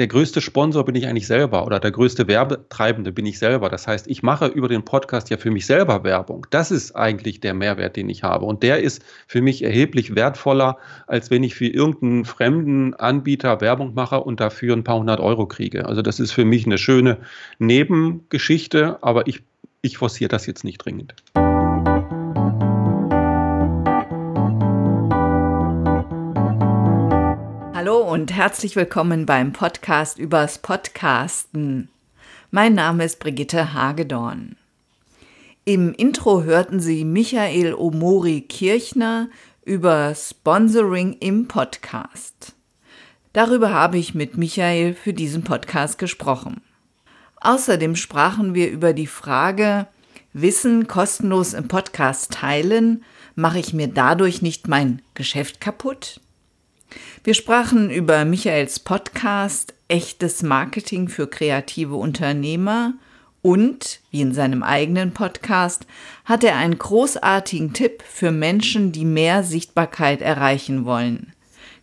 der größte Sponsor bin ich eigentlich selber oder der größte Werbetreibende bin ich selber. Das heißt, ich mache über den Podcast ja für mich selber Werbung. Das ist eigentlich der Mehrwert, den ich habe. Und der ist für mich erheblich wertvoller, als wenn ich für irgendeinen fremden Anbieter Werbung mache und dafür ein paar hundert Euro kriege. Also das ist für mich eine schöne Nebengeschichte, aber ich, ich forciere das jetzt nicht dringend. Und herzlich willkommen beim Podcast übers Podcasten. Mein Name ist Brigitte Hagedorn. Im Intro hörten Sie Michael Omori Kirchner über Sponsoring im Podcast. Darüber habe ich mit Michael für diesen Podcast gesprochen. Außerdem sprachen wir über die Frage, Wissen kostenlos im Podcast teilen, mache ich mir dadurch nicht mein Geschäft kaputt? Wir sprachen über Michaels Podcast Echtes Marketing für kreative Unternehmer und, wie in seinem eigenen Podcast, hat er einen großartigen Tipp für Menschen, die mehr Sichtbarkeit erreichen wollen.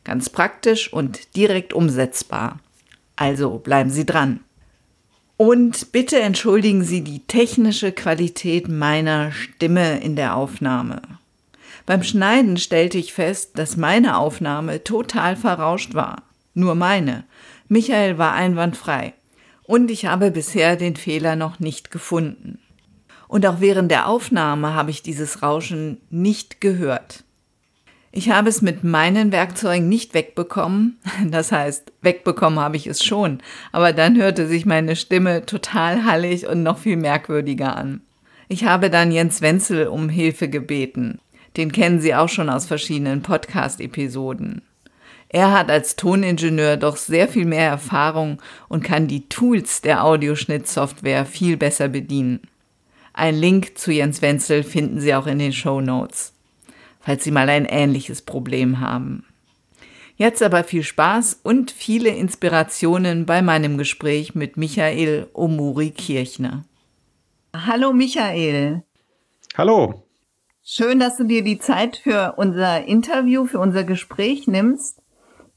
Ganz praktisch und direkt umsetzbar. Also bleiben Sie dran. Und bitte entschuldigen Sie die technische Qualität meiner Stimme in der Aufnahme. Beim Schneiden stellte ich fest, dass meine Aufnahme total verrauscht war. Nur meine. Michael war einwandfrei. Und ich habe bisher den Fehler noch nicht gefunden. Und auch während der Aufnahme habe ich dieses Rauschen nicht gehört. Ich habe es mit meinen Werkzeugen nicht wegbekommen. Das heißt, wegbekommen habe ich es schon. Aber dann hörte sich meine Stimme total hallig und noch viel merkwürdiger an. Ich habe dann Jens Wenzel um Hilfe gebeten. Den kennen Sie auch schon aus verschiedenen Podcast-Episoden. Er hat als Toningenieur doch sehr viel mehr Erfahrung und kann die Tools der Audioschnittsoftware viel besser bedienen. Ein Link zu Jens Wenzel finden Sie auch in den Show Notes, falls Sie mal ein ähnliches Problem haben. Jetzt aber viel Spaß und viele Inspirationen bei meinem Gespräch mit Michael Omuri Kirchner. Hallo Michael. Hallo. Schön, dass du dir die Zeit für unser Interview, für unser Gespräch nimmst.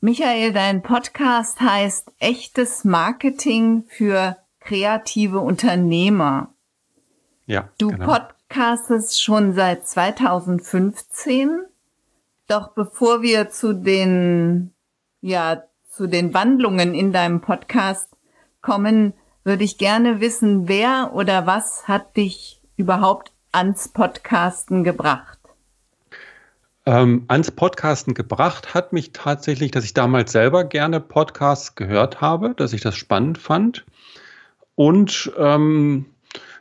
Michael, dein Podcast heißt Echtes Marketing für kreative Unternehmer. Ja. Du genau. podcastest schon seit 2015. Doch bevor wir zu den, ja, zu den Wandlungen in deinem Podcast kommen, würde ich gerne wissen, wer oder was hat dich überhaupt ans Podcasten gebracht? Ähm, ans Podcasten gebracht hat mich tatsächlich, dass ich damals selber gerne Podcasts gehört habe, dass ich das spannend fand. Und ähm,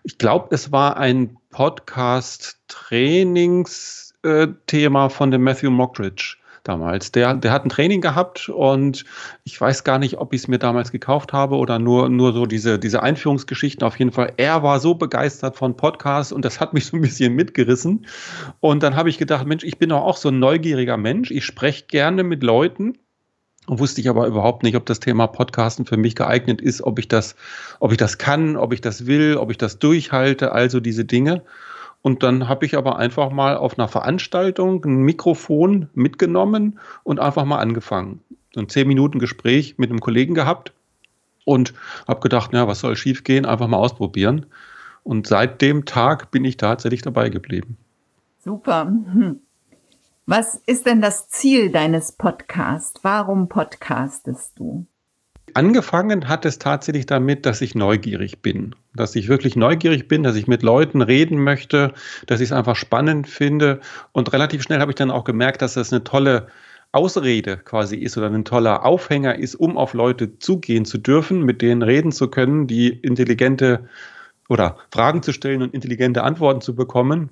ich glaube, es war ein Podcast-Trainingsthema äh, von dem Matthew Mockridge damals. Der, der hat ein Training gehabt und ich weiß gar nicht, ob ich es mir damals gekauft habe oder nur, nur so diese, diese Einführungsgeschichten. Auf jeden Fall, er war so begeistert von Podcasts und das hat mich so ein bisschen mitgerissen. Und dann habe ich gedacht, Mensch, ich bin doch auch so ein neugieriger Mensch. Ich spreche gerne mit Leuten. Wusste ich aber überhaupt nicht, ob das Thema Podcasten für mich geeignet ist, ob ich das, ob ich das kann, ob ich das will, ob ich das durchhalte, also diese Dinge. Und dann habe ich aber einfach mal auf einer Veranstaltung ein Mikrofon mitgenommen und einfach mal angefangen. So ein zehn Minuten Gespräch mit einem Kollegen gehabt und habe gedacht, ja, was soll schief gehen? Einfach mal ausprobieren. Und seit dem Tag bin ich tatsächlich dabei geblieben. Super. Hm. Was ist denn das Ziel deines Podcasts? Warum podcastest du? Angefangen hat es tatsächlich damit, dass ich neugierig bin. Dass ich wirklich neugierig bin, dass ich mit Leuten reden möchte, dass ich es einfach spannend finde. Und relativ schnell habe ich dann auch gemerkt, dass das eine tolle Ausrede quasi ist oder ein toller Aufhänger ist, um auf Leute zugehen zu dürfen, mit denen reden zu können, die intelligente oder Fragen zu stellen und intelligente Antworten zu bekommen.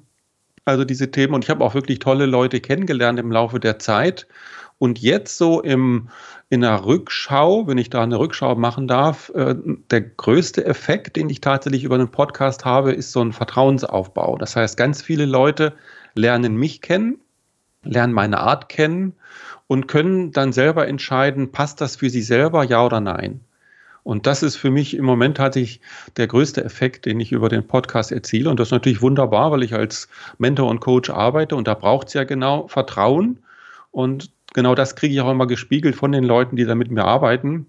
Also diese Themen. Und ich habe auch wirklich tolle Leute kennengelernt im Laufe der Zeit. Und jetzt so im, in der Rückschau, wenn ich da eine Rückschau machen darf, äh, der größte Effekt, den ich tatsächlich über einen Podcast habe, ist so ein Vertrauensaufbau. Das heißt, ganz viele Leute lernen mich kennen, lernen meine Art kennen und können dann selber entscheiden, passt das für sie selber, ja oder nein. Und das ist für mich im Moment tatsächlich der größte Effekt, den ich über den Podcast erziele. Und das ist natürlich wunderbar, weil ich als Mentor und Coach arbeite und da braucht es ja genau Vertrauen. Und genau das kriege ich auch immer gespiegelt von den Leuten, die da mit mir arbeiten.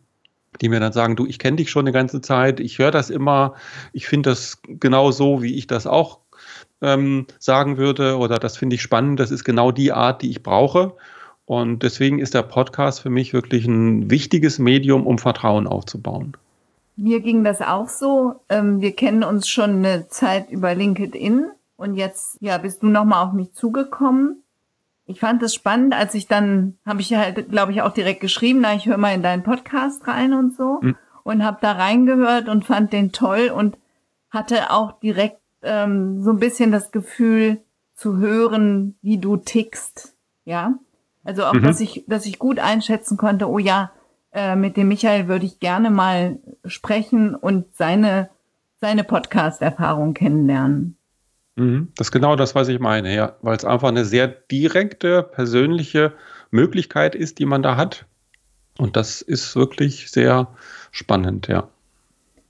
die mir dann sagen, du, ich kenne dich schon eine ganze Zeit, ich höre das immer, ich finde das genau so, wie ich das auch ähm, sagen würde oder das finde ich spannend, das ist genau die Art, die ich brauche. Und deswegen ist der Podcast für mich wirklich ein wichtiges Medium, um Vertrauen aufzubauen. Mir ging das auch so. Ähm, wir kennen uns schon eine Zeit über LinkedIn und jetzt ja bist du nochmal auf mich zugekommen. Ich fand es spannend, als ich dann habe ich halt, glaube ich, auch direkt geschrieben, na ich höre mal in deinen Podcast rein und so mhm. und habe da reingehört und fand den toll und hatte auch direkt ähm, so ein bisschen das Gefühl zu hören, wie du tickst, ja. Also auch, mhm. dass ich, dass ich gut einschätzen konnte, oh ja, äh, mit dem Michael würde ich gerne mal sprechen und seine, seine Podcast-Erfahrung kennenlernen. Mhm. Das ist genau das, was ich meine, ja. Weil es einfach eine sehr direkte, persönliche Möglichkeit ist, die man da hat. Und das ist wirklich sehr spannend, ja.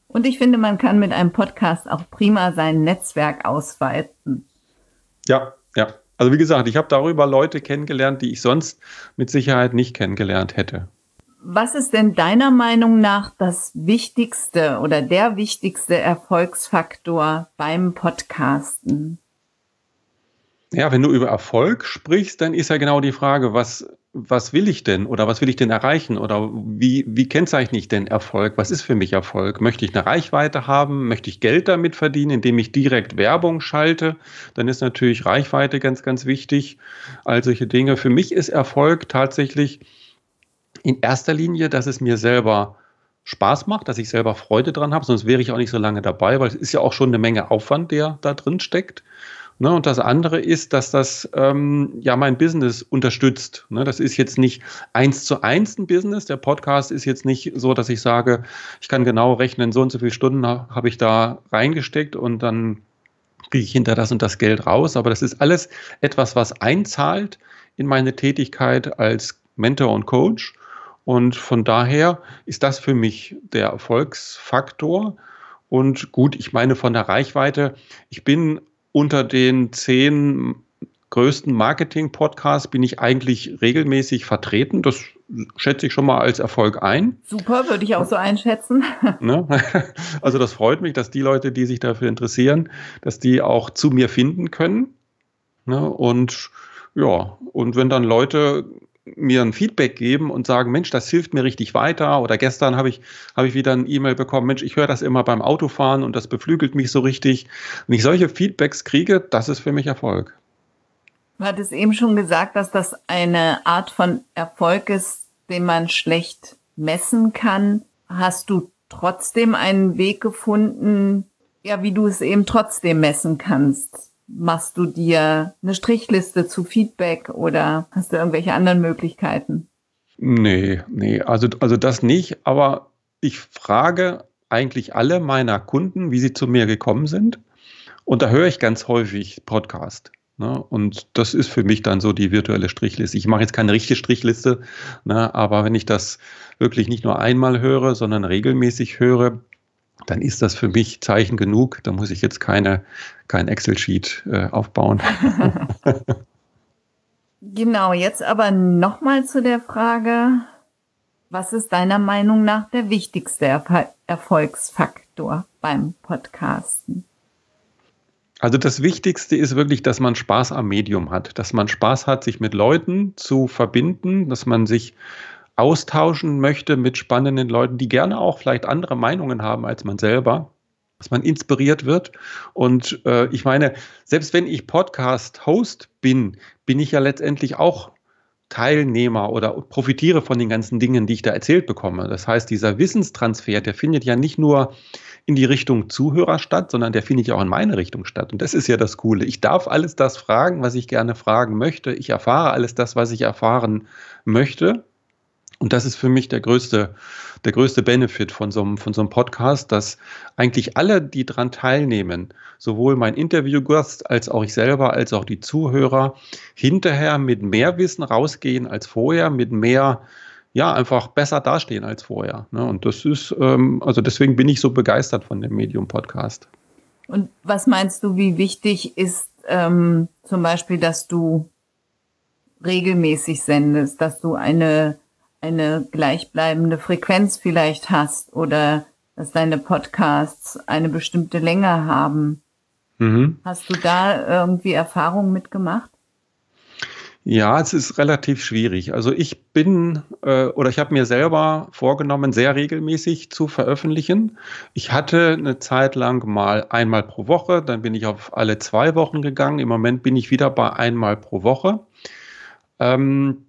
Und ich finde, man kann mit einem Podcast auch prima sein Netzwerk ausweiten. Ja, ja. Also wie gesagt, ich habe darüber Leute kennengelernt, die ich sonst mit Sicherheit nicht kennengelernt hätte. Was ist denn deiner Meinung nach das wichtigste oder der wichtigste Erfolgsfaktor beim Podcasten? Ja, wenn du über Erfolg sprichst, dann ist ja genau die Frage, was, was will ich denn oder was will ich denn erreichen oder wie, wie kennzeichne ich denn Erfolg? Was ist für mich Erfolg? Möchte ich eine Reichweite haben? Möchte ich Geld damit verdienen, indem ich direkt Werbung schalte? Dann ist natürlich Reichweite ganz, ganz wichtig. All solche Dinge. Für mich ist Erfolg tatsächlich in erster Linie, dass es mir selber Spaß macht, dass ich selber Freude dran habe, sonst wäre ich auch nicht so lange dabei, weil es ist ja auch schon eine Menge Aufwand, der da drin steckt. Ne, und das andere ist, dass das ähm, ja mein Business unterstützt. Ne, das ist jetzt nicht eins zu eins ein Business. Der Podcast ist jetzt nicht so, dass ich sage, ich kann genau rechnen, so und so viele Stunden habe ich da reingesteckt und dann kriege ich hinter das und das Geld raus. Aber das ist alles etwas, was einzahlt in meine Tätigkeit als Mentor und Coach. Und von daher ist das für mich der Erfolgsfaktor. Und gut, ich meine von der Reichweite, ich bin unter den zehn größten Marketing-Podcasts bin ich eigentlich regelmäßig vertreten. Das schätze ich schon mal als Erfolg ein. Super, würde ich auch so einschätzen. Ne? Also das freut mich, dass die Leute, die sich dafür interessieren, dass die auch zu mir finden können. Ne? Und ja, und wenn dann Leute mir ein Feedback geben und sagen, Mensch, das hilft mir richtig weiter. Oder gestern habe ich, habe ich wieder ein E-Mail bekommen, Mensch, ich höre das immer beim Autofahren und das beflügelt mich so richtig. Wenn ich solche Feedbacks kriege, das ist für mich Erfolg. Du hattest eben schon gesagt, dass das eine Art von Erfolg ist, den man schlecht messen kann. Hast du trotzdem einen Weg gefunden, ja, wie du es eben trotzdem messen kannst? Machst du dir eine Strichliste zu Feedback oder hast du irgendwelche anderen Möglichkeiten? Nee, nee, also, also das nicht, aber ich frage eigentlich alle meiner Kunden, wie sie zu mir gekommen sind. Und da höre ich ganz häufig Podcast. Ne? Und das ist für mich dann so die virtuelle Strichliste. Ich mache jetzt keine richtige Strichliste, ne? aber wenn ich das wirklich nicht nur einmal höre, sondern regelmäßig höre, dann ist das für mich Zeichen genug. Da muss ich jetzt keine, kein Excel-Sheet äh, aufbauen. genau, jetzt aber nochmal zu der Frage, was ist deiner Meinung nach der wichtigste Erfol Erfolgsfaktor beim Podcasten? Also das Wichtigste ist wirklich, dass man Spaß am Medium hat, dass man Spaß hat, sich mit Leuten zu verbinden, dass man sich austauschen möchte mit spannenden Leuten, die gerne auch vielleicht andere Meinungen haben als man selber, dass man inspiriert wird. Und äh, ich meine, selbst wenn ich Podcast-Host bin, bin ich ja letztendlich auch Teilnehmer oder profitiere von den ganzen Dingen, die ich da erzählt bekomme. Das heißt, dieser Wissenstransfer, der findet ja nicht nur in die Richtung Zuhörer statt, sondern der findet ja auch in meine Richtung statt. Und das ist ja das Coole. Ich darf alles das fragen, was ich gerne fragen möchte. Ich erfahre alles das, was ich erfahren möchte. Und das ist für mich der größte, der größte Benefit von so, einem, von so einem Podcast, dass eigentlich alle, die daran teilnehmen, sowohl mein Interviewgast als auch ich selber, als auch die Zuhörer, hinterher mit mehr Wissen rausgehen als vorher, mit mehr, ja, einfach besser dastehen als vorher. Ne? Und das ist, ähm, also deswegen bin ich so begeistert von dem Medium-Podcast. Und was meinst du, wie wichtig ist ähm, zum Beispiel, dass du regelmäßig sendest, dass du eine eine gleichbleibende Frequenz vielleicht hast oder dass deine Podcasts eine bestimmte Länge haben. Mhm. Hast du da irgendwie Erfahrungen mitgemacht? Ja, es ist relativ schwierig. Also ich bin äh, oder ich habe mir selber vorgenommen, sehr regelmäßig zu veröffentlichen. Ich hatte eine Zeit lang mal einmal pro Woche, dann bin ich auf alle zwei Wochen gegangen. Im Moment bin ich wieder bei einmal pro Woche. Ähm,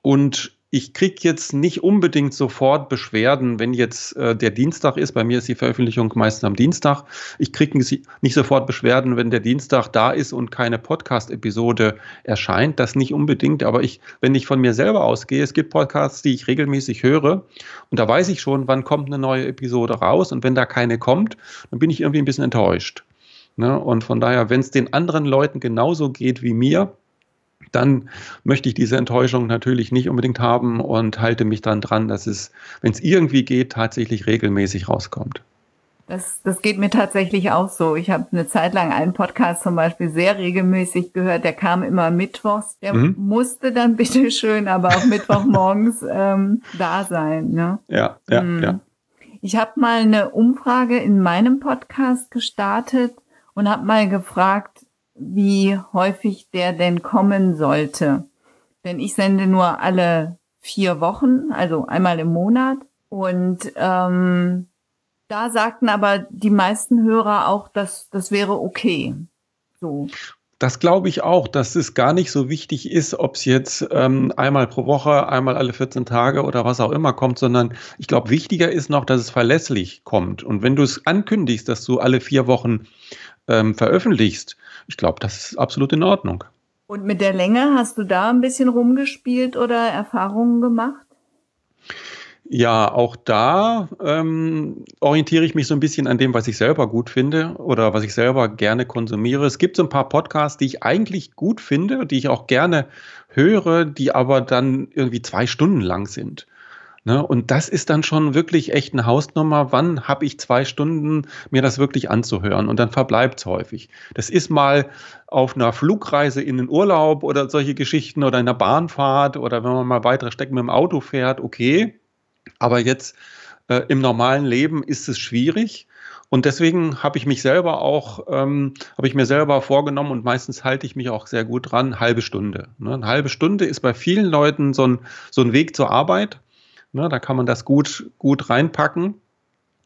und ich kriege jetzt nicht unbedingt sofort Beschwerden, wenn jetzt äh, der Dienstag ist. Bei mir ist die Veröffentlichung meistens am Dienstag. Ich kriege nicht sofort Beschwerden, wenn der Dienstag da ist und keine Podcast-Episode erscheint. Das nicht unbedingt, aber ich, wenn ich von mir selber ausgehe, es gibt Podcasts, die ich regelmäßig höre und da weiß ich schon, wann kommt eine neue Episode raus und wenn da keine kommt, dann bin ich irgendwie ein bisschen enttäuscht. Ne? Und von daher, wenn es den anderen Leuten genauso geht wie mir, dann möchte ich diese Enttäuschung natürlich nicht unbedingt haben und halte mich dann dran, dass es, wenn es irgendwie geht, tatsächlich regelmäßig rauskommt. Das, das geht mir tatsächlich auch so. Ich habe eine Zeit lang einen Podcast zum Beispiel sehr regelmäßig gehört. Der kam immer mittwochs. Der mhm. musste dann bitteschön aber auch Mittwochmorgens ähm, da sein. Ne? Ja, ja, mhm. ja. Ich habe mal eine Umfrage in meinem Podcast gestartet und habe mal gefragt, wie häufig der denn kommen sollte. Denn ich sende nur alle vier Wochen, also einmal im Monat. Und ähm, da sagten aber die meisten Hörer auch, dass das wäre okay. So. Das glaube ich auch, dass es gar nicht so wichtig ist, ob es jetzt ähm, einmal pro Woche, einmal alle 14 Tage oder was auch immer kommt, sondern ich glaube, wichtiger ist noch, dass es verlässlich kommt. Und wenn du es ankündigst, dass du alle vier Wochen ähm, veröffentlichst, ich glaube, das ist absolut in Ordnung. Und mit der Länge hast du da ein bisschen rumgespielt oder Erfahrungen gemacht? Ja, auch da ähm, orientiere ich mich so ein bisschen an dem, was ich selber gut finde oder was ich selber gerne konsumiere. Es gibt so ein paar Podcasts, die ich eigentlich gut finde, die ich auch gerne höre, die aber dann irgendwie zwei Stunden lang sind. Ne? Und das ist dann schon wirklich echt eine Hausnummer. Wann habe ich zwei Stunden, mir das wirklich anzuhören? Und dann verbleibt es häufig. Das ist mal auf einer Flugreise in den Urlaub oder solche Geschichten oder in einer Bahnfahrt oder wenn man mal weitere Strecken mit dem Auto fährt, okay. Aber jetzt äh, im normalen Leben ist es schwierig. Und deswegen habe ich mich selber auch, ähm, habe ich mir selber vorgenommen und meistens halte ich mich auch sehr gut dran, halbe Stunde. Ne? Eine halbe Stunde ist bei vielen Leuten so ein, so ein Weg zur Arbeit. Ne, da kann man das gut, gut reinpacken.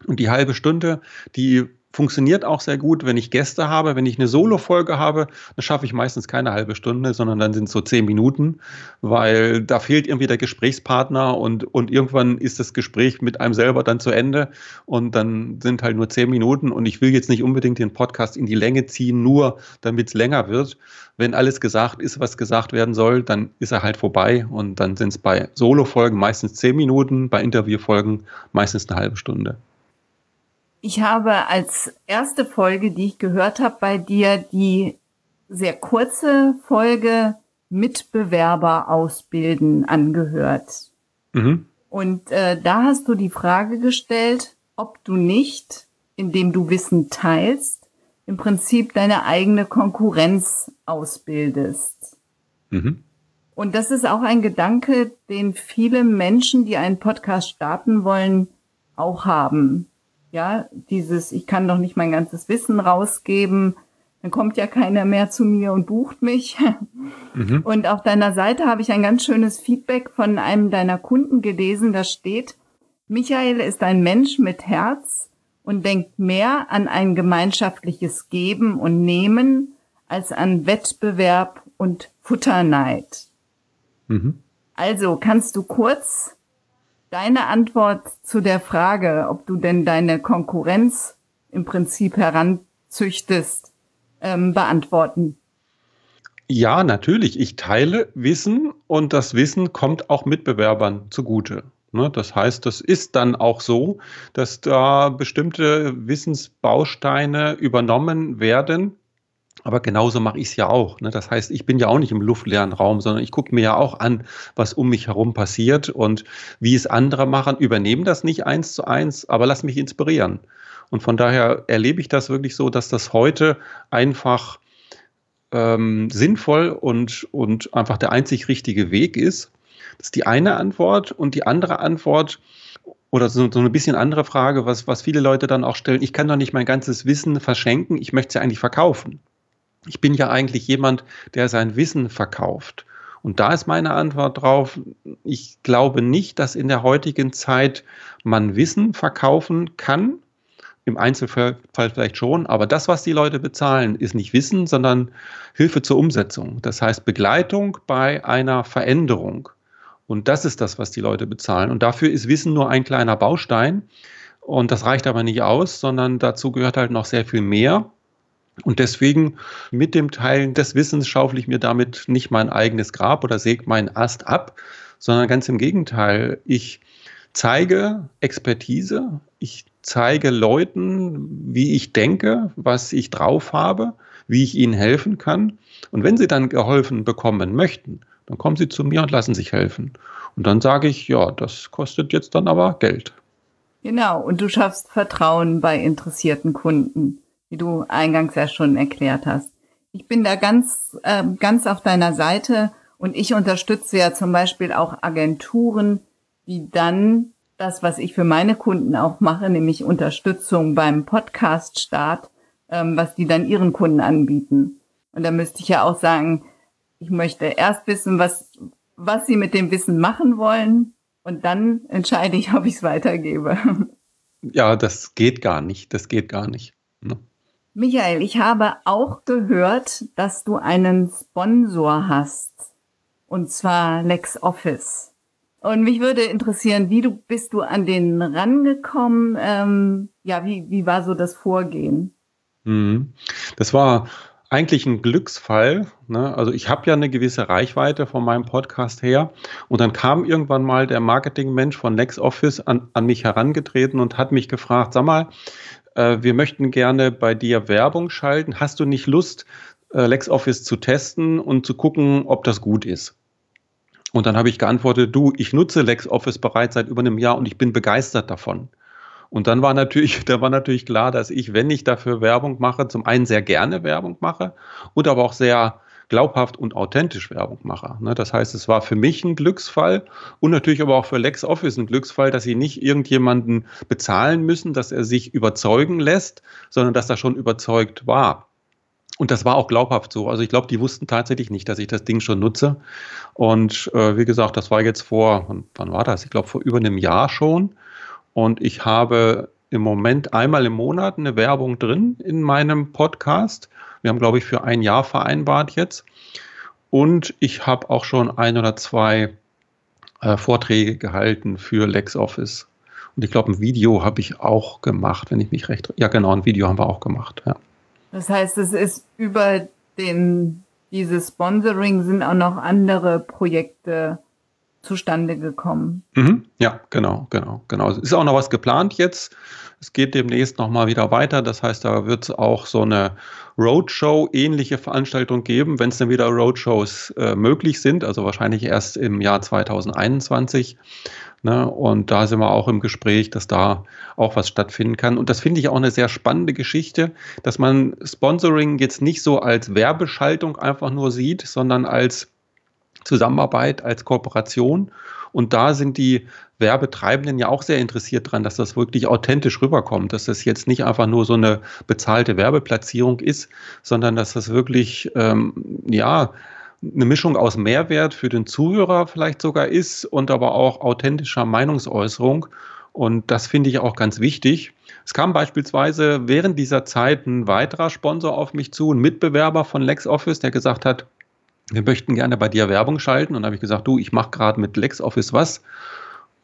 Und die halbe Stunde, die funktioniert auch sehr gut, wenn ich Gäste habe. Wenn ich eine Solo-Folge habe, dann schaffe ich meistens keine halbe Stunde, sondern dann sind es so zehn Minuten, weil da fehlt irgendwie der Gesprächspartner und, und irgendwann ist das Gespräch mit einem selber dann zu Ende und dann sind halt nur zehn Minuten und ich will jetzt nicht unbedingt den Podcast in die Länge ziehen, nur damit es länger wird. Wenn alles gesagt ist, was gesagt werden soll, dann ist er halt vorbei und dann sind es bei Solo-Folgen meistens zehn Minuten, bei Interviewfolgen meistens eine halbe Stunde. Ich habe als erste Folge, die ich gehört habe bei dir, die sehr kurze Folge Mitbewerber ausbilden angehört. Mhm. Und äh, da hast du die Frage gestellt, ob du nicht, indem du Wissen teilst, im Prinzip deine eigene Konkurrenz ausbildest. Mhm. Und das ist auch ein Gedanke, den viele Menschen, die einen Podcast starten wollen, auch haben. Ja, dieses, ich kann doch nicht mein ganzes Wissen rausgeben, dann kommt ja keiner mehr zu mir und bucht mich. Mhm. Und auf deiner Seite habe ich ein ganz schönes Feedback von einem deiner Kunden gelesen, da steht, Michael ist ein Mensch mit Herz und denkt mehr an ein gemeinschaftliches Geben und Nehmen als an Wettbewerb und Futterneid. Mhm. Also kannst du kurz deine Antwort zu der Frage, ob du denn deine Konkurrenz im Prinzip heranzüchtest, ähm, beantworten. Ja, natürlich. Ich teile Wissen und das Wissen kommt auch Mitbewerbern zugute. Ne, das heißt, das ist dann auch so, dass da bestimmte Wissensbausteine übernommen werden, aber genauso mache ich es ja auch. Ne? Das heißt, ich bin ja auch nicht im luftleeren Raum, sondern ich gucke mir ja auch an, was um mich herum passiert und wie es andere machen. Übernehme das nicht eins zu eins, aber lass mich inspirieren. Und von daher erlebe ich das wirklich so, dass das heute einfach ähm, sinnvoll und, und einfach der einzig richtige Weg ist. Das ist die eine Antwort. Und die andere Antwort, oder so, so ein bisschen andere Frage, was, was viele Leute dann auch stellen, ich kann doch nicht mein ganzes Wissen verschenken, ich möchte es ja eigentlich verkaufen. Ich bin ja eigentlich jemand, der sein Wissen verkauft. Und da ist meine Antwort drauf, ich glaube nicht, dass in der heutigen Zeit man Wissen verkaufen kann. Im Einzelfall vielleicht schon, aber das, was die Leute bezahlen, ist nicht Wissen, sondern Hilfe zur Umsetzung. Das heißt Begleitung bei einer Veränderung. Und das ist das, was die Leute bezahlen. Und dafür ist Wissen nur ein kleiner Baustein. Und das reicht aber nicht aus, sondern dazu gehört halt noch sehr viel mehr. Und deswegen mit dem Teilen des Wissens schaufel ich mir damit nicht mein eigenes Grab oder säge meinen Ast ab, sondern ganz im Gegenteil. Ich zeige Expertise, ich zeige Leuten, wie ich denke, was ich drauf habe, wie ich ihnen helfen kann. Und wenn sie dann geholfen bekommen möchten, dann kommen sie zu mir und lassen sich helfen. Und dann sage ich, ja, das kostet jetzt dann aber Geld. Genau, und du schaffst Vertrauen bei interessierten Kunden wie du eingangs ja schon erklärt hast. Ich bin da ganz, äh, ganz auf deiner Seite und ich unterstütze ja zum Beispiel auch Agenturen, die dann das, was ich für meine Kunden auch mache, nämlich Unterstützung beim Podcast-Start, ähm, was die dann ihren Kunden anbieten. Und da müsste ich ja auch sagen, ich möchte erst wissen, was, was sie mit dem Wissen machen wollen und dann entscheide ich, ob ich es weitergebe. Ja, das geht gar nicht. Das geht gar nicht. Ne? Michael, ich habe auch gehört, dass du einen Sponsor hast. Und zwar LexOffice. Und mich würde interessieren, wie du bist du an den rangekommen? Ähm, ja, wie, wie war so das Vorgehen? Mhm. Das war eigentlich ein Glücksfall. Ne? Also ich habe ja eine gewisse Reichweite von meinem Podcast her. Und dann kam irgendwann mal der Marketingmensch von LexOffice an, an mich herangetreten und hat mich gefragt, sag mal, äh, wir möchten gerne bei dir Werbung schalten. Hast du nicht Lust, äh, LexOffice zu testen und zu gucken, ob das gut ist? Und dann habe ich geantwortet, du, ich nutze LexOffice bereits seit über einem Jahr und ich bin begeistert davon. Und dann war natürlich, da war natürlich klar, dass ich, wenn ich dafür Werbung mache, zum einen sehr gerne Werbung mache und aber auch sehr glaubhaft und authentisch Werbung mache. Ne, das heißt, es war für mich ein Glücksfall und natürlich aber auch für LexOffice ein Glücksfall, dass sie nicht irgendjemanden bezahlen müssen, dass er sich überzeugen lässt, sondern dass er schon überzeugt war. Und das war auch glaubhaft so. Also ich glaube, die wussten tatsächlich nicht, dass ich das Ding schon nutze. Und äh, wie gesagt, das war jetzt vor, wann war das? Ich glaube, vor über einem Jahr schon. Und ich habe im Moment einmal im Monat eine Werbung drin in meinem Podcast. Wir haben, glaube ich, für ein Jahr vereinbart jetzt. Und ich habe auch schon ein oder zwei äh, Vorträge gehalten für LexOffice. Und ich glaube, ein Video habe ich auch gemacht, wenn ich mich recht. Ja, genau, ein Video haben wir auch gemacht. Ja. Das heißt, es ist über den, dieses Sponsoring sind auch noch andere Projekte zustande gekommen. Mhm, ja, genau, genau, genau. Es ist auch noch was geplant jetzt. Es geht demnächst nochmal wieder weiter. Das heißt, da wird es auch so eine Roadshow-ähnliche Veranstaltung geben, wenn es dann wieder Roadshows äh, möglich sind. Also wahrscheinlich erst im Jahr 2021. Ne? Und da sind wir auch im Gespräch, dass da auch was stattfinden kann. Und das finde ich auch eine sehr spannende Geschichte, dass man Sponsoring jetzt nicht so als Werbeschaltung einfach nur sieht, sondern als Zusammenarbeit, als Kooperation. Und da sind die Werbetreibenden ja auch sehr interessiert dran, dass das wirklich authentisch rüberkommt, dass das jetzt nicht einfach nur so eine bezahlte Werbeplatzierung ist, sondern dass das wirklich, ähm, ja, eine Mischung aus Mehrwert für den Zuhörer vielleicht sogar ist und aber auch authentischer Meinungsäußerung. Und das finde ich auch ganz wichtig. Es kam beispielsweise während dieser Zeit ein weiterer Sponsor auf mich zu, ein Mitbewerber von LexOffice, der gesagt hat, wir möchten gerne bei dir Werbung schalten. Und da habe ich gesagt, du, ich mache gerade mit LexOffice was.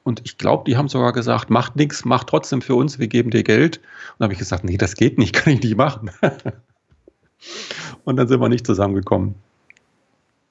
Und ich glaube, die haben sogar gesagt, macht nichts, mach trotzdem für uns, wir geben dir Geld. Und da habe ich gesagt, nee, das geht nicht, kann ich nicht machen. und dann sind wir nicht zusammengekommen.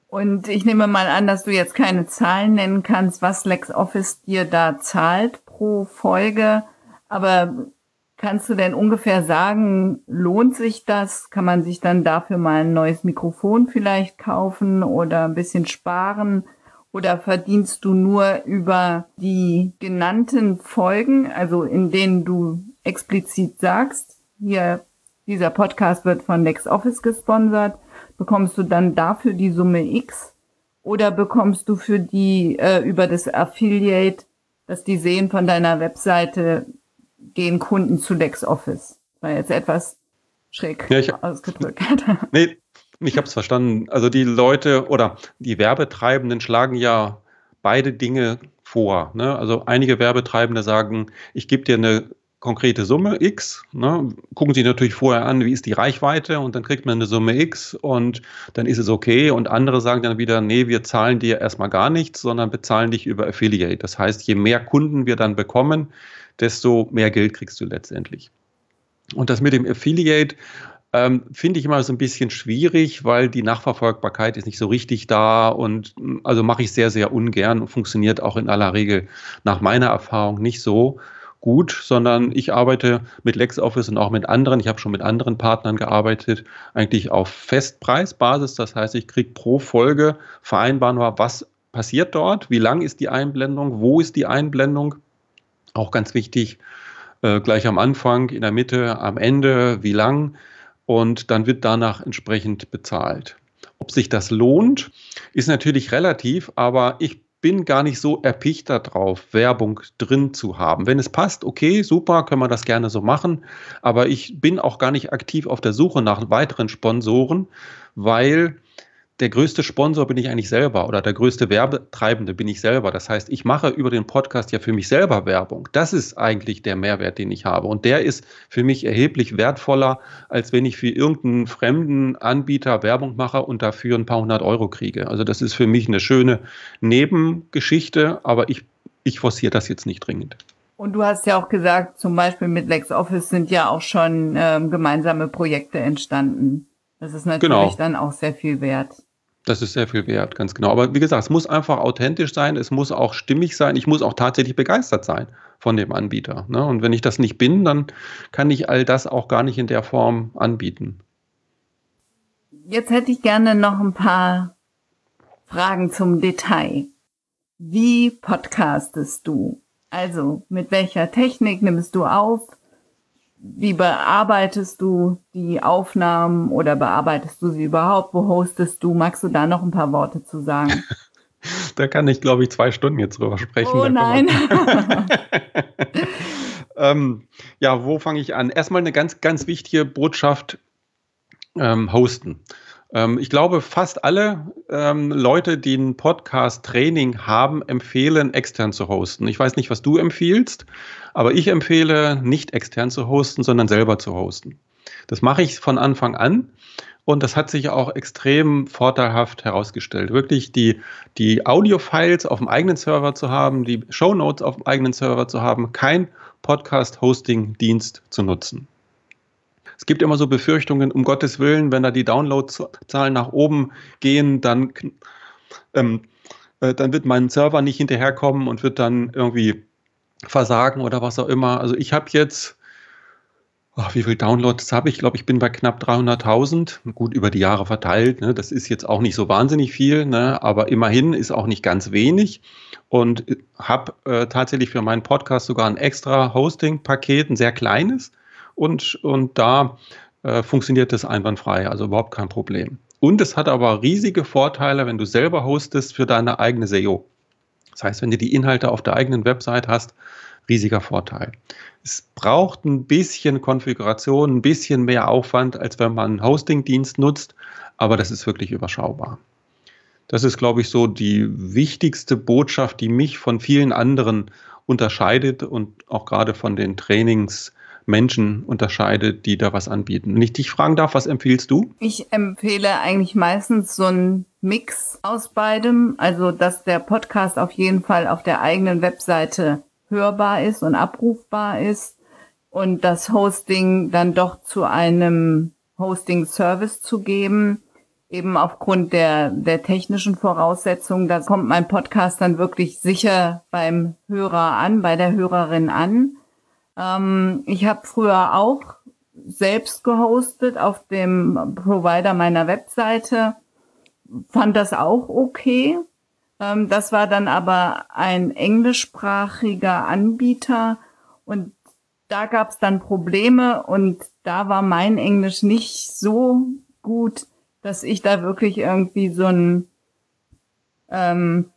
Und ich nehme mal an, dass du jetzt keine Zahlen nennen kannst, was LexOffice dir da zahlt pro Folge. Aber Kannst du denn ungefähr sagen, lohnt sich das? Kann man sich dann dafür mal ein neues Mikrofon vielleicht kaufen oder ein bisschen sparen? Oder verdienst du nur über die genannten Folgen, also in denen du explizit sagst, hier, dieser Podcast wird von LexOffice gesponsert, bekommst du dann dafür die Summe X? Oder bekommst du für die äh, über das Affiliate, dass die sehen von deiner Webseite, gehen Kunden zu LexOffice? War jetzt etwas schräg ja, ich, ausgedrückt. Nee, ich habe es verstanden. Also die Leute oder die Werbetreibenden schlagen ja beide Dinge vor. Ne? Also einige Werbetreibende sagen, ich gebe dir eine konkrete Summe X, ne? gucken Sie natürlich vorher an, wie ist die Reichweite und dann kriegt man eine Summe X und dann ist es okay. Und andere sagen dann wieder, nee, wir zahlen dir erstmal gar nichts, sondern bezahlen dich über Affiliate. Das heißt, je mehr Kunden wir dann bekommen, desto mehr Geld kriegst du letztendlich. Und das mit dem Affiliate ähm, finde ich immer so ein bisschen schwierig, weil die Nachverfolgbarkeit ist nicht so richtig da und also mache ich sehr, sehr ungern und funktioniert auch in aller Regel nach meiner Erfahrung nicht so gut, sondern ich arbeite mit LexOffice und auch mit anderen, ich habe schon mit anderen Partnern gearbeitet, eigentlich auf Festpreisbasis. Das heißt, ich kriege pro Folge vereinbaren was passiert dort, wie lang ist die Einblendung, wo ist die Einblendung. Auch ganz wichtig, äh, gleich am Anfang, in der Mitte, am Ende, wie lang. Und dann wird danach entsprechend bezahlt. Ob sich das lohnt, ist natürlich relativ, aber ich bin gar nicht so erpicht darauf, Werbung drin zu haben. Wenn es passt, okay, super, können wir das gerne so machen. Aber ich bin auch gar nicht aktiv auf der Suche nach weiteren Sponsoren, weil der größte Sponsor bin ich eigentlich selber oder der größte Werbetreibende bin ich selber. Das heißt, ich mache über den Podcast ja für mich selber Werbung. Das ist eigentlich der Mehrwert, den ich habe. Und der ist für mich erheblich wertvoller, als wenn ich für irgendeinen fremden Anbieter Werbung mache und dafür ein paar hundert Euro kriege. Also das ist für mich eine schöne Nebengeschichte, aber ich, ich forciere das jetzt nicht dringend. Und du hast ja auch gesagt, zum Beispiel mit LexOffice sind ja auch schon ähm, gemeinsame Projekte entstanden. Das ist natürlich genau. dann auch sehr viel wert. Das ist sehr viel wert, ganz genau. Aber wie gesagt, es muss einfach authentisch sein, es muss auch stimmig sein, ich muss auch tatsächlich begeistert sein von dem Anbieter. Ne? Und wenn ich das nicht bin, dann kann ich all das auch gar nicht in der Form anbieten. Jetzt hätte ich gerne noch ein paar Fragen zum Detail. Wie podcastest du? Also, mit welcher Technik nimmst du auf? Wie bearbeitest du die Aufnahmen oder bearbeitest du sie überhaupt? Wo hostest du? Magst du da noch ein paar Worte zu sagen? da kann ich, glaube ich, zwei Stunden jetzt drüber sprechen. Oh nein. ähm, ja, wo fange ich an? Erstmal eine ganz, ganz wichtige Botschaft ähm, hosten. Ähm, ich glaube, fast alle ähm, Leute, die ein Podcast-Training haben, empfehlen, extern zu hosten. Ich weiß nicht, was du empfiehlst, aber ich empfehle, nicht extern zu hosten, sondern selber zu hosten. Das mache ich von Anfang an. Und das hat sich auch extrem vorteilhaft herausgestellt. Wirklich die, die Audio-Files auf dem eigenen Server zu haben, die Show Notes auf dem eigenen Server zu haben, kein Podcast-Hosting-Dienst zu nutzen. Es gibt immer so Befürchtungen, um Gottes Willen, wenn da die Downloadzahlen nach oben gehen, dann, ähm, äh, dann wird mein Server nicht hinterherkommen und wird dann irgendwie versagen oder was auch immer. Also ich habe jetzt, oh, wie viele Downloads habe ich? Ich glaube, ich bin bei knapp 300.000. Gut, über die Jahre verteilt. Ne? Das ist jetzt auch nicht so wahnsinnig viel, ne? aber immerhin ist auch nicht ganz wenig. Und habe äh, tatsächlich für meinen Podcast sogar ein extra Hosting-Paket, ein sehr kleines und, und da äh, funktioniert das einwandfrei, also überhaupt kein Problem. Und es hat aber riesige Vorteile, wenn du selber hostest für deine eigene SEO. Das heißt, wenn du die Inhalte auf der eigenen Website hast, riesiger Vorteil. Es braucht ein bisschen Konfiguration, ein bisschen mehr Aufwand, als wenn man einen Hosting-Dienst nutzt, aber das ist wirklich überschaubar. Das ist, glaube ich, so die wichtigste Botschaft, die mich von vielen anderen unterscheidet und auch gerade von den Trainings, Menschen unterscheidet, die da was anbieten. Wenn ich dich fragen darf, was empfiehlst du? Ich empfehle eigentlich meistens so einen Mix aus beidem. Also, dass der Podcast auf jeden Fall auf der eigenen Webseite hörbar ist und abrufbar ist und das Hosting dann doch zu einem Hosting-Service zu geben, eben aufgrund der, der technischen Voraussetzungen. Da kommt mein Podcast dann wirklich sicher beim Hörer an, bei der Hörerin an. Ähm, ich habe früher auch selbst gehostet auf dem Provider meiner Webseite, fand das auch okay. Ähm, das war dann aber ein englischsprachiger Anbieter und da gab es dann Probleme und da war mein Englisch nicht so gut, dass ich da wirklich irgendwie so ein ähm,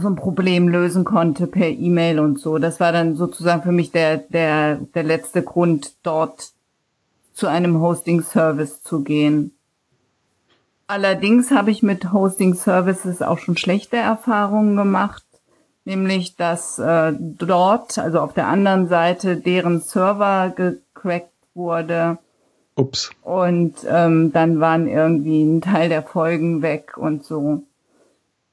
so ein Problem lösen konnte per E-Mail und so. Das war dann sozusagen für mich der, der, der letzte Grund, dort zu einem Hosting-Service zu gehen. Allerdings habe ich mit Hosting-Services auch schon schlechte Erfahrungen gemacht, nämlich dass äh, dort, also auf der anderen Seite, deren Server gecrackt wurde. Ups. Und ähm, dann waren irgendwie ein Teil der Folgen weg und so.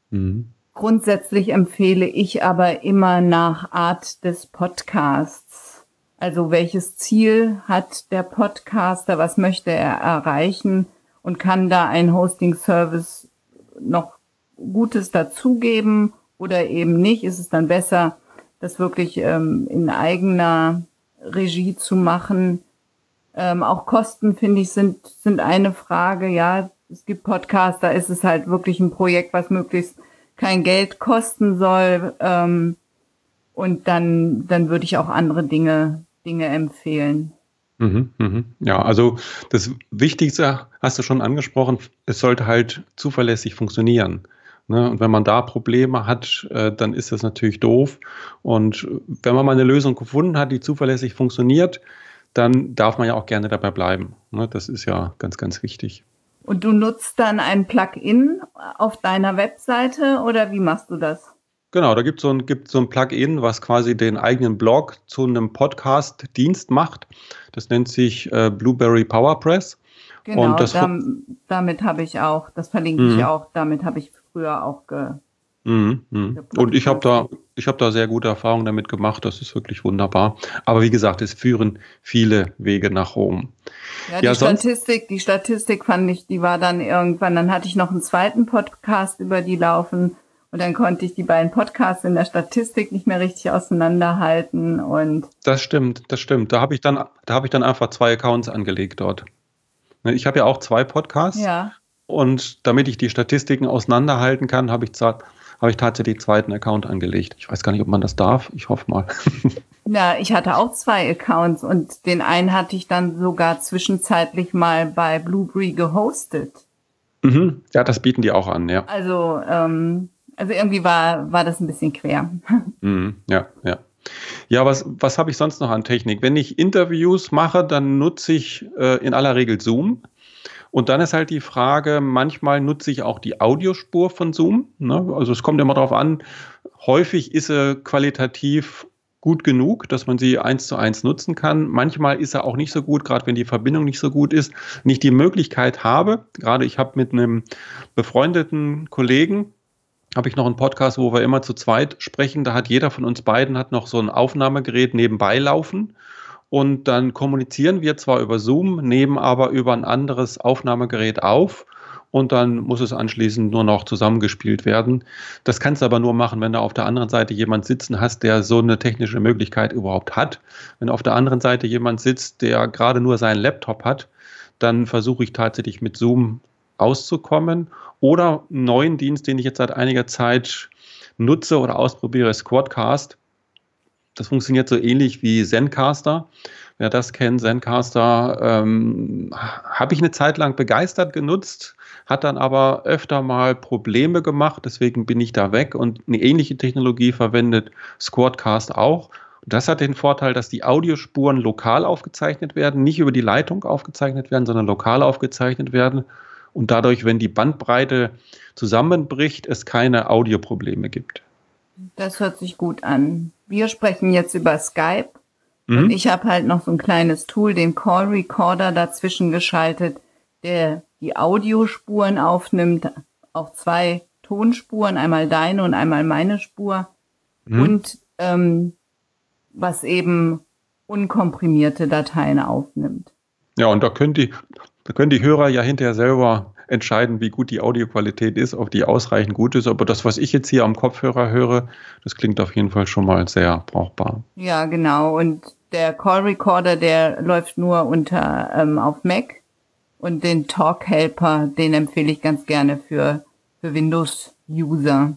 Mhm. Grundsätzlich empfehle ich aber immer nach Art des Podcasts. Also welches Ziel hat der Podcaster, was möchte er erreichen und kann da ein Hosting-Service noch Gutes dazugeben oder eben nicht? Ist es dann besser, das wirklich ähm, in eigener Regie zu machen? Ähm, auch Kosten, finde ich, sind, sind eine Frage. Ja, es gibt Podcasts, da ist es halt wirklich ein Projekt, was möglichst kein Geld kosten soll. Ähm, und dann, dann würde ich auch andere Dinge, Dinge empfehlen. Mhm, mhm. Ja, also das Wichtigste hast du schon angesprochen, es sollte halt zuverlässig funktionieren. Ne? Und wenn man da Probleme hat, äh, dann ist das natürlich doof. Und wenn man mal eine Lösung gefunden hat, die zuverlässig funktioniert, dann darf man ja auch gerne dabei bleiben. Ne? Das ist ja ganz, ganz wichtig. Und du nutzt dann ein Plugin auf deiner Webseite oder wie machst du das? Genau, da gibt es so ein, so ein Plugin, was quasi den eigenen Blog zu einem Podcast-Dienst macht. Das nennt sich äh, Blueberry PowerPress. Genau, das dam damit habe ich auch, das verlinke ich mhm. auch, damit habe ich früher auch ge Mhm, mh. Und ich habe da, ich habe da sehr gute Erfahrungen damit gemacht. Das ist wirklich wunderbar. Aber wie gesagt, es führen viele Wege nach Rom. Ja, die ja, Statistik, die Statistik fand ich, die war dann irgendwann. Dann hatte ich noch einen zweiten Podcast über die laufen und dann konnte ich die beiden Podcasts in der Statistik nicht mehr richtig auseinanderhalten und. Das stimmt, das stimmt. Da habe ich dann, da habe ich dann einfach zwei Accounts angelegt dort. Ne, ich habe ja auch zwei Podcasts. Ja. Und damit ich die Statistiken auseinanderhalten kann, habe ich zwar habe ich tatsächlich zweiten Account angelegt. Ich weiß gar nicht, ob man das darf. Ich hoffe mal. Ja, ich hatte auch zwei Accounts und den einen hatte ich dann sogar zwischenzeitlich mal bei Blueberry gehostet. Mhm. Ja, das bieten die auch an, ja. Also, ähm, also irgendwie war, war das ein bisschen quer. Mhm. Ja, ja. Ja, was, was habe ich sonst noch an Technik? Wenn ich Interviews mache, dann nutze ich äh, in aller Regel Zoom. Und dann ist halt die Frage, manchmal nutze ich auch die Audiospur von Zoom. Ne? Also es kommt immer darauf an, häufig ist sie qualitativ gut genug, dass man sie eins zu eins nutzen kann. Manchmal ist er auch nicht so gut, gerade wenn die Verbindung nicht so gut ist, nicht die Möglichkeit habe. Gerade ich habe mit einem befreundeten Kollegen habe ich noch einen Podcast, wo wir immer zu zweit sprechen. Da hat jeder von uns beiden hat noch so ein Aufnahmegerät nebenbei laufen und dann kommunizieren wir zwar über Zoom, nehmen aber über ein anderes Aufnahmegerät auf und dann muss es anschließend nur noch zusammengespielt werden. Das kannst du aber nur machen, wenn du auf der anderen Seite jemand sitzen hast, der so eine technische Möglichkeit überhaupt hat. Wenn auf der anderen Seite jemand sitzt, der gerade nur seinen Laptop hat, dann versuche ich tatsächlich mit Zoom auszukommen. Oder einen neuen Dienst, den ich jetzt seit einiger Zeit nutze oder ausprobiere, Squadcast. Das funktioniert so ähnlich wie Zencaster. Wer das kennt, Zencaster, ähm, habe ich eine Zeit lang begeistert genutzt, hat dann aber öfter mal Probleme gemacht, deswegen bin ich da weg und eine ähnliche Technologie verwendet Squadcast auch. Das hat den Vorteil, dass die Audiospuren lokal aufgezeichnet werden, nicht über die Leitung aufgezeichnet werden, sondern lokal aufgezeichnet werden und dadurch, wenn die Bandbreite zusammenbricht, es keine Audioprobleme gibt. Das hört sich gut an. Wir sprechen jetzt über Skype. Mhm. Und ich habe halt noch so ein kleines Tool, den Call Recorder dazwischen geschaltet, der die Audiospuren aufnimmt auf zwei Tonspuren, einmal deine und einmal meine Spur. Mhm. Und ähm, was eben unkomprimierte Dateien aufnimmt. Ja, und da können die, da können die Hörer ja hinterher selber entscheiden, wie gut die Audioqualität ist, ob die ausreichend gut ist. Aber das, was ich jetzt hier am Kopfhörer höre, das klingt auf jeden Fall schon mal sehr brauchbar. Ja, genau. Und der Call Recorder, der läuft nur unter ähm, auf Mac. Und den Talk Helper, den empfehle ich ganz gerne für, für Windows-User.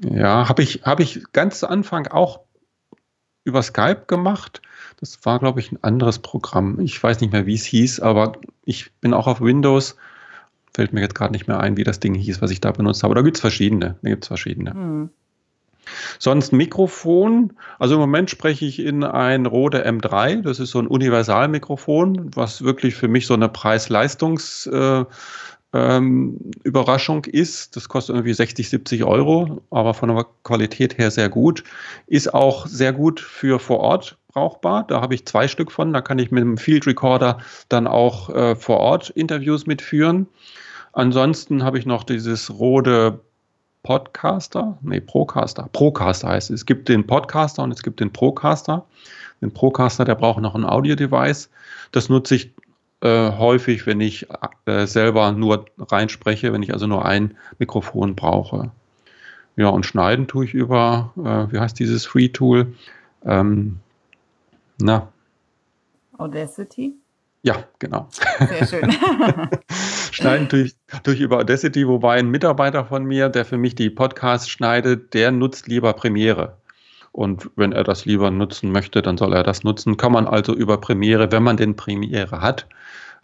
Ja, habe ich, hab ich ganz zu Anfang auch über Skype gemacht. Das war, glaube ich, ein anderes Programm. Ich weiß nicht mehr, wie es hieß, aber ich bin auch auf Windows fällt mir jetzt gerade nicht mehr ein, wie das Ding hieß, was ich da benutzt habe. Da gibt es verschiedene. Da gibt's verschiedene. Hm. Sonst Mikrofon. Also im Moment spreche ich in ein Rode M3. Das ist so ein Universalmikrofon, was wirklich für mich so eine Preis-Leistungs- äh, ähm, Überraschung ist. Das kostet irgendwie 60, 70 Euro, aber von der Qualität her sehr gut. Ist auch sehr gut für vor Ort brauchbar. Da habe ich zwei Stück von. Da kann ich mit dem Field Recorder dann auch äh, vor Ort Interviews mitführen. Ansonsten habe ich noch dieses Rode Podcaster, nee, Procaster. Procaster heißt es. Es gibt den Podcaster und es gibt den Procaster. Den Procaster, der braucht noch ein Audio-Device. Das nutze ich äh, häufig, wenn ich äh, selber nur reinspreche, wenn ich also nur ein Mikrofon brauche. Ja, und schneiden tue ich über, äh, wie heißt dieses Free-Tool? Ähm, na. Audacity? Ja, genau. Sehr schön. Schneiden durch, durch über Audacity, wobei ein Mitarbeiter von mir, der für mich die Podcasts schneidet, der nutzt lieber Premiere. Und wenn er das lieber nutzen möchte, dann soll er das nutzen. Kann man also über Premiere, wenn man denn Premiere hat,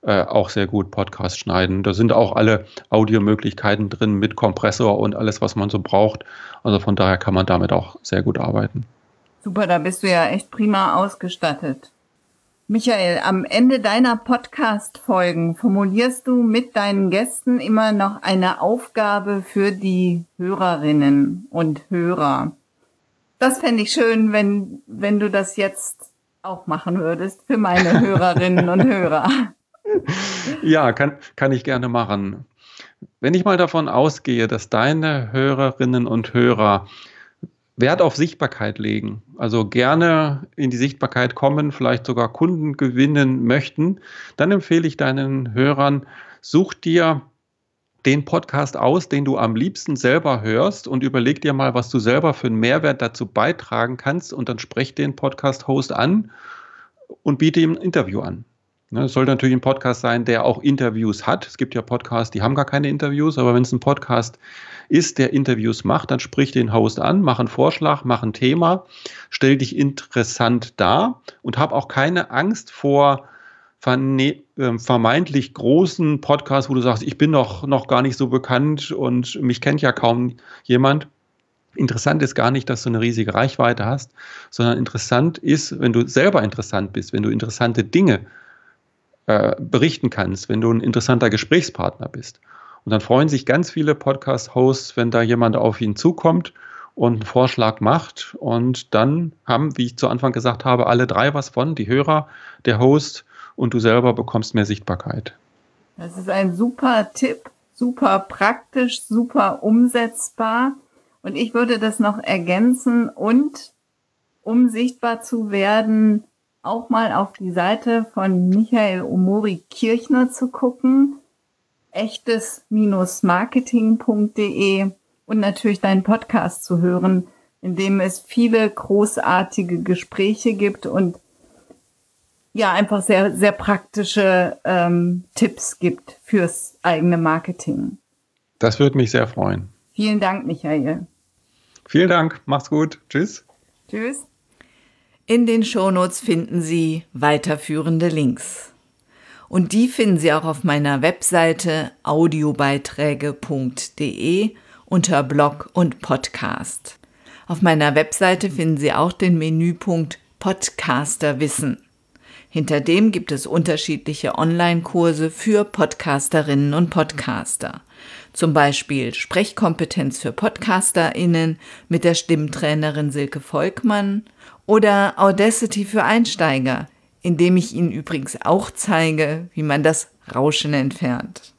äh, auch sehr gut Podcast schneiden. Da sind auch alle Audiomöglichkeiten drin mit Kompressor und alles, was man so braucht. Also von daher kann man damit auch sehr gut arbeiten. Super, da bist du ja echt prima ausgestattet. Michael, am Ende deiner Podcast-Folgen formulierst du mit deinen Gästen immer noch eine Aufgabe für die Hörerinnen und Hörer. Das fände ich schön, wenn, wenn du das jetzt auch machen würdest für meine Hörerinnen und Hörer. Ja, kann, kann ich gerne machen. Wenn ich mal davon ausgehe, dass deine Hörerinnen und Hörer Wert auf Sichtbarkeit legen, also gerne in die Sichtbarkeit kommen, vielleicht sogar Kunden gewinnen möchten, dann empfehle ich deinen Hörern, such dir den Podcast aus, den du am liebsten selber hörst und überleg dir mal, was du selber für einen Mehrwert dazu beitragen kannst und dann sprech den Podcast-Host an und biete ihm ein Interview an. Ne, es sollte natürlich ein Podcast sein, der auch Interviews hat. Es gibt ja Podcasts, die haben gar keine Interviews, aber wenn es ein Podcast ist, der Interviews macht, dann sprich den Host an, mach einen Vorschlag, mach ein Thema, stell dich interessant dar und hab auch keine Angst vor vermeintlich großen Podcasts, wo du sagst, ich bin noch, noch gar nicht so bekannt und mich kennt ja kaum jemand. Interessant ist gar nicht, dass du eine riesige Reichweite hast, sondern interessant ist, wenn du selber interessant bist, wenn du interessante Dinge äh, berichten kannst, wenn du ein interessanter Gesprächspartner bist. Und dann freuen sich ganz viele Podcast-Hosts, wenn da jemand auf ihn zukommt und einen Vorschlag macht. Und dann haben, wie ich zu Anfang gesagt habe, alle drei was von, die Hörer, der Host und du selber bekommst mehr Sichtbarkeit. Das ist ein super Tipp, super praktisch, super umsetzbar. Und ich würde das noch ergänzen und um sichtbar zu werden, auch mal auf die Seite von Michael Omori Kirchner zu gucken, echtes-marketing.de und natürlich deinen Podcast zu hören, in dem es viele großartige Gespräche gibt und ja einfach sehr, sehr praktische ähm, Tipps gibt fürs eigene Marketing. Das würde mich sehr freuen. Vielen Dank, Michael. Vielen Dank. Mach's gut. Tschüss. Tschüss. In den Shownotes finden Sie weiterführende Links. Und die finden Sie auch auf meiner Webseite audiobeiträge.de unter Blog und Podcast. Auf meiner Webseite finden Sie auch den Menüpunkt Podcaster Wissen. Hinter dem gibt es unterschiedliche Online-Kurse für Podcasterinnen und Podcaster. Zum Beispiel Sprechkompetenz für PodcasterInnen mit der Stimmtrainerin Silke Volkmann oder Audacity für Einsteiger, indem ich Ihnen übrigens auch zeige, wie man das Rauschen entfernt.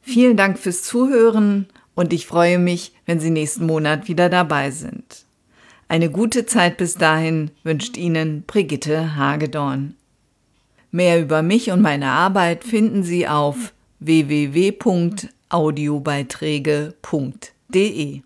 Vielen Dank fürs Zuhören und ich freue mich, wenn Sie nächsten Monat wieder dabei sind. Eine gute Zeit bis dahin wünscht Ihnen Brigitte Hagedorn. Mehr über mich und meine Arbeit finden Sie auf www.audiobeiträge.de.